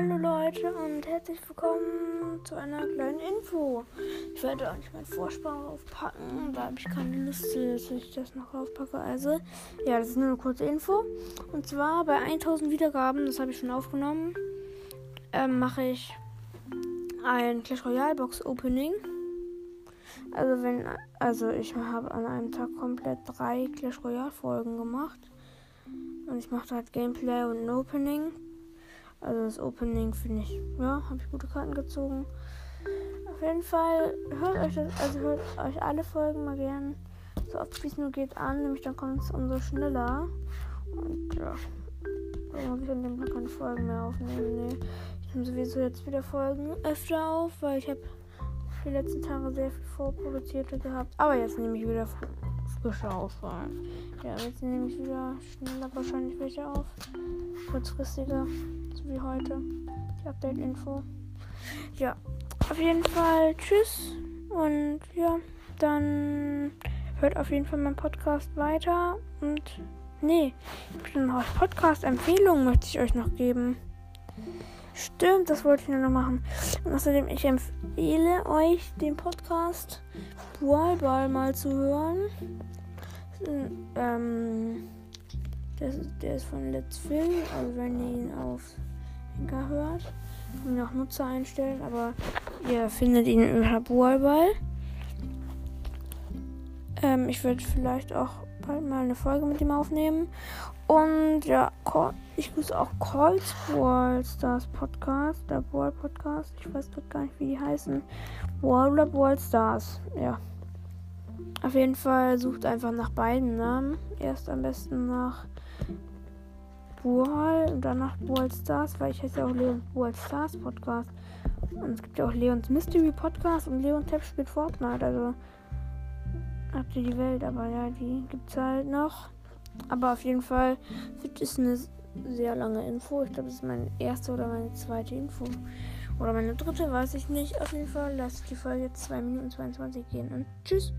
Leute und herzlich willkommen zu einer kleinen Info. Ich werde euch meinen Vorspann aufpacken, da habe ich keine Lust, dass ich das noch aufpacke. Also, ja, das ist nur eine kurze Info. Und zwar bei 1000 Wiedergaben, das habe ich schon aufgenommen, ähm, mache ich ein Clash Royale Box Opening. Also wenn, also ich habe an einem Tag komplett drei Clash Royale Folgen gemacht. Und ich mache halt Gameplay und ein Opening. Also das Opening finde ich, ja, habe ich gute Karten gezogen. Auf jeden Fall hört euch das, also hört euch alle Folgen mal gern so oft wie es nur geht an, nämlich dann kommt es umso schneller. Und ja, dann muss ich an dem Tag keine Folgen mehr aufnehmen. Nee. Ich nehme sowieso jetzt wieder Folgen öfter auf, weil ich habe die letzten Tage sehr viel vorproduzierte gehabt. Aber jetzt nehme ich wieder frische auf. Ja, jetzt nehme ich wieder schneller wahrscheinlich welche auf. Kurzfristiger wie heute. Die Update-Info. Ja, auf jeden Fall tschüss. Und ja, dann hört auf jeden Fall mein Podcast weiter. Und nee, Podcast-Empfehlungen möchte ich euch noch geben. Stimmt, das wollte ich nur noch machen. Und außerdem, ich empfehle euch den Podcast Ballball mal zu hören. Ähm, das, der ist von Let's Film, also wenn ihr ihn auf Hört. Kann man auch Nutzer einstellen, aber ihr findet ihn über Bullball. Ähm, ich werde vielleicht auch bald mal eine Folge mit ihm aufnehmen. Und ja, ich grüße auch Colts Brawl Stars Podcast, der Brawl Podcast. Ich weiß gerade gar nicht, wie die heißen. Brawl oder Brawl Stars, ja. Auf jeden Fall sucht einfach nach beiden Namen. Erst am besten nach Brawl und danach Brawl Stars, weil ich heiße ja auch Leon Brawl Stars Podcast. Und es gibt ja auch Leons Mystery Podcast und Leon Tab spielt Fortnite. Also habt ihr die Welt, aber ja, die gibt es halt noch. Aber auf jeden Fall ist eine sehr lange Info. Ich glaube, das ist meine erste oder meine zweite Info. Oder meine dritte, weiß ich nicht. Auf jeden Fall lasst die Folge jetzt 2 Minuten 22 gehen und tschüss.